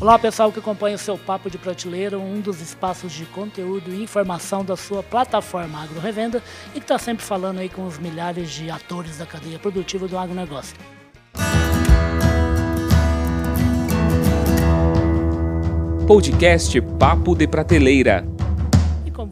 Olá pessoal que acompanha o seu Papo de Prateleira, um dos espaços de conteúdo e informação da sua plataforma Agro Revenda e que está sempre falando aí com os milhares de atores da cadeia produtiva do agronegócio. Podcast Papo de Prateleira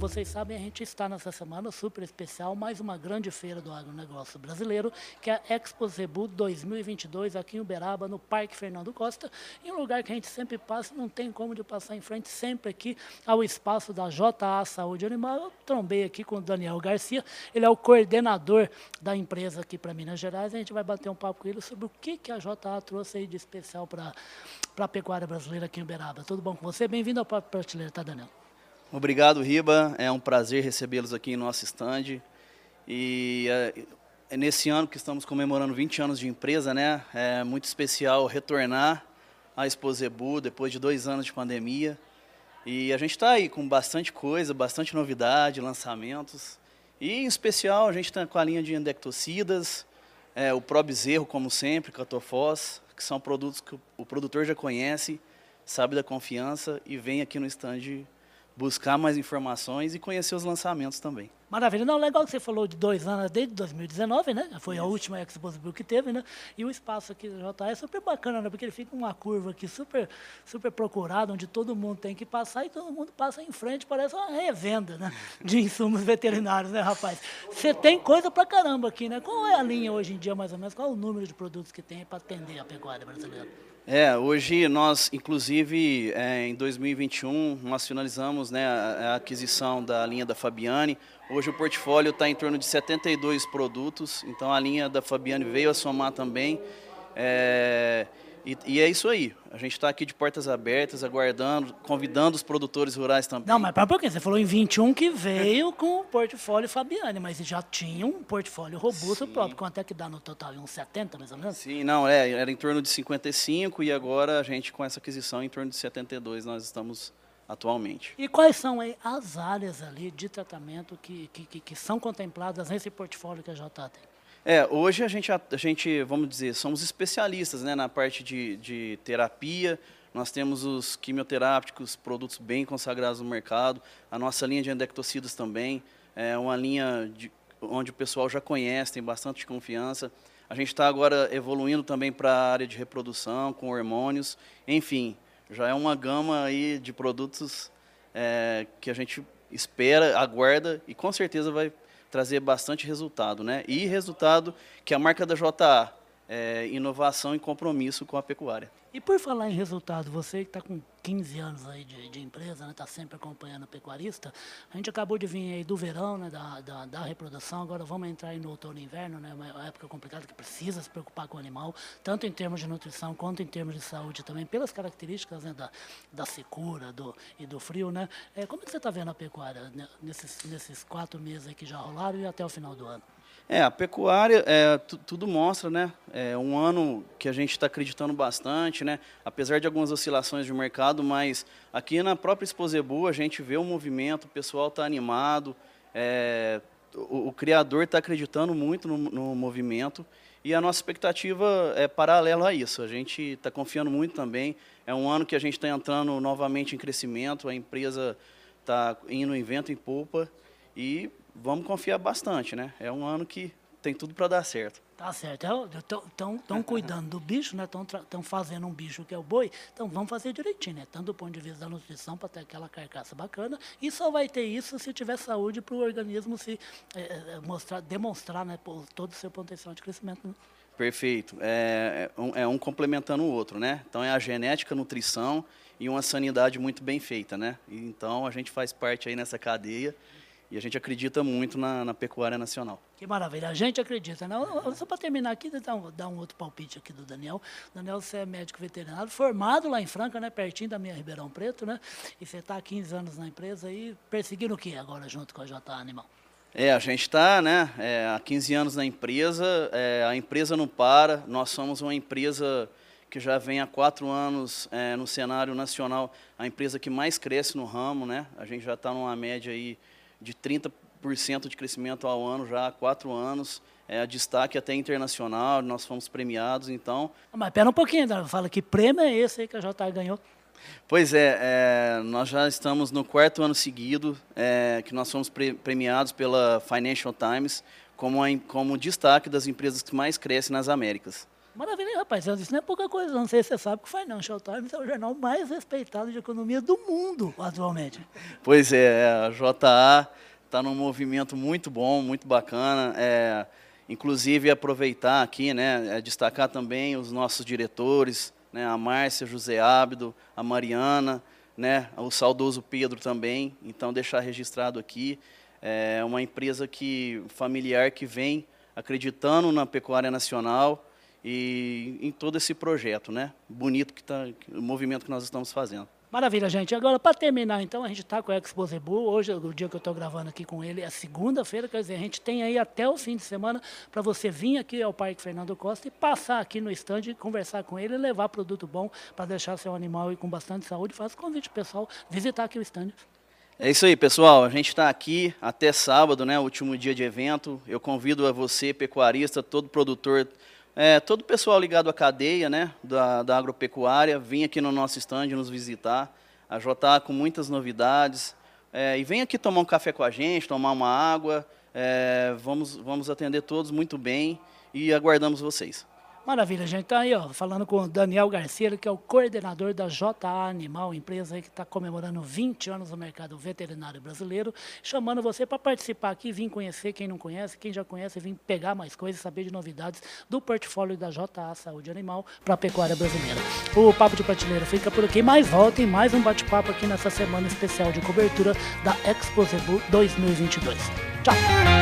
vocês sabem, a gente está nessa semana super especial, mais uma grande feira do agronegócio brasileiro, que é a Expo Zebu 2022, aqui em Uberaba, no Parque Fernando Costa, em um lugar que a gente sempre passa, não tem como de passar em frente, sempre aqui ao espaço da JA Saúde Animal. Eu trombei aqui com o Daniel Garcia, ele é o coordenador da empresa aqui para Minas Gerais, a gente vai bater um papo com ele sobre o que, que a JA trouxe aí de especial para a pecuária brasileira aqui em Uberaba. Tudo bom com você? Bem-vindo ao Papo Prateleira, tá, Daniel? Obrigado, Riba. É um prazer recebê-los aqui em nosso estande. E é, é, nesse ano que estamos comemorando 20 anos de empresa, né? É muito especial retornar à Exposebu depois de dois anos de pandemia. E a gente está aí com bastante coisa, bastante novidade, lançamentos. E em especial a gente está com a linha de endectocidas, é, o Probezerro, como sempre, Catofós, que são produtos que o, produtor já conhece, sabe da confiança e vem aqui no estande buscar mais informações e conhecer os lançamentos também. Maravilha. Não, legal que você falou de dois anos, desde 2019, né? Foi a última Expo que teve, né? E o espaço aqui do JA é super bacana, né? Porque ele fica uma curva aqui super, super procurada, onde todo mundo tem que passar e todo mundo passa em frente, parece uma revenda, né? De insumos veterinários, né, rapaz? Você tem coisa pra caramba aqui, né? Qual é a linha hoje em dia, mais ou menos? Qual é o número de produtos que tem para atender a pecuária brasileira? É, hoje nós, inclusive, é, em 2021, nós finalizamos né, a, a, aquisição da linha da Fabiane. Hoje o portfólio está em torno de 72 produtos, então a linha da Fabiane veio a somar também. É, e, e, é isso aí. A gente está aqui de portas abertas, aguardando, convidando os produtores rurais também. Não, mas para por quê? Você falou em 21 que veio com o portfólio Fabiane, mas já tinha um portfólio robusto Sim. próprio. Quanto é que dá no total? Uns 70 mais ou menos? Sim, não, é, era em torno de 55 e agora a gente com essa aquisição em torno de 72 nós estamos atualmente. E quais são aí as áreas ali de tratamento que, que, que, que são contempladas nesse portfólio que a JA tem? É, hoje a gente, a, a, gente, vamos dizer, somos especialistas né, na parte de, de terapia, nós temos os quimioterápicos, produtos bem consagrados no mercado, a nossa linha de endectocidas também, é uma linha de, onde o pessoal já conhece, tem bastante confiança. A gente está agora evoluindo também para a área de reprodução, com hormônios, enfim, já é uma gama aí de produtos é, que a gente espera, aguarda e com certeza vai trazer bastante resultado, né? E resultado que a marca da JA é inovação e compromisso com a pecuária. E por falar em resultado, você que está com 15 anos aí de, de empresa, está né, tá sempre acompanhando o pecuarista, a gente acabou de vir aí do verão, né, da, da, da, reprodução, agora vamos entrar aí no outono e inverno, né, uma época complicada que precisa se preocupar com o animal, tanto em termos de nutrição quanto em termos de saúde também, pelas características né, da, da secura do, e do frio. Né? É, como é que você está vendo a pecuária né, nesses, nesses quatro meses que já rolaram e até o final do ano? É, a pecuária, é, tudo mostra, né? É um ano que a gente está acreditando bastante, né? Apesar de algumas oscilações de mercado, mas aqui na própria Exposebu a gente vê o movimento, o pessoal está animado, é, o, o, criador está acreditando muito no, no, movimento e a nossa expectativa é paralela a isso. A gente está confiando muito também. É um ano que a gente está entrando novamente em crescimento, a empresa está indo em vento em polpa e vamos confiar bastante, né? É um ano que tem tudo para dar certo. Tá certo. Estão é, cuidando do bicho, né? Estão fazendo um bicho que é o boi. Então vamos fazer direitinho, né? Tanto do ponto de vista da nutrição para ter aquela carcaça bacana. E só vai ter isso se tiver saúde para o organismo se é, é, mostrar, demonstrar, né? Todo o seu potencial de crescimento. Né? Perfeito. É, é, um, é um complementando o outro, né? Então é a genética, a nutrição e uma sanidade muito bem feita, né? Então a gente faz parte aí nessa cadeia. E a gente acredita muito na, na pecuária nacional. Que maravilha, a gente acredita. Né? Só para terminar aqui, dar um, dar um outro palpite aqui do Daniel. Daniel, você é médico veterinário, formado lá em Franca, né, pertinho da minha Ribeirão Preto, né? E você está há 15 anos na empresa e perseguindo o que agora junto com a JA Animal? É, a gente está né, é, há 15 anos na empresa, é, a empresa não para, nós somos uma empresa que já vem há quatro anos é, no cenário nacional, a empresa que mais cresce no ramo, né? A gente já está numa média aí de 30% de crescimento ao ano já há quatro anos. É, destaque até internacional, nós fomos premiados, então... Mas pera um pouquinho, fala que prêmio é esse aí que a JA ganhou? Pois é, é, nós já estamos no quarto ano seguido é, que nós fomos pre premiados pela Financial Times como, a, como destaque das empresas que mais crescem nas Américas. Maravilha, rapaz. Isso não é pouca coisa. Não sei se você sabe que o Financial Times é o jornal mais respeitado de economia do mundo atualmente. Pois é, a JA está num movimento muito bom, muito bacana. É, inclusive, aproveitar aqui, né, é destacar também os nossos diretores, né, a Márcia José Ábido, a Mariana, né, o saudoso Pedro também. Então, deixar registrado aqui. É uma empresa que familiar que vem acreditando na pecuária nacional e em todo esse projeto, né? Bonito que tá, o movimento que nós estamos fazendo. Maravilha, gente. Agora, para terminar, então, a gente está com o Expo Zebu. Hoje, o dia que eu estou gravando aqui com ele, é segunda-feira, quer dizer, a gente tem aí até o fim de semana para você vir aqui ao Parque Fernando Costa e passar aqui no estande, conversar com ele, levar produto bom para deixar seu animal com bastante saúde. Faz convite pessoal visitar aqui o estande. É isso aí, pessoal. A gente está aqui até sábado, né, último dia de evento. Eu convido a você, pecuarista, todo produtor é, todo o pessoal ligado à cadeia né, da, da agropecuária, vem aqui no nosso estande nos visitar. A JA com muitas novidades. É, e vem aqui tomar um café com a gente, tomar uma água. É, vamos, vamos atender todos muito bem e aguardamos vocês. Maravilha, gente. Então aí, ó, falando com o Daniel Garcia, que é o coordenador da JA Animal, empresa que está comemorando 20 anos no mercado veterinário brasileiro, chamando você para participar aqui, vir conhecer quem não conhece, quem já conhece, vir pegar mais coisas, saber de novidades do portfólio da JA Saúde Animal para a pecuária brasileira. O Papo de Prateleira fica por aqui, mais volta e mais um bate-papo aqui nessa semana especial de cobertura da Expo Zebu 2022. Tchau!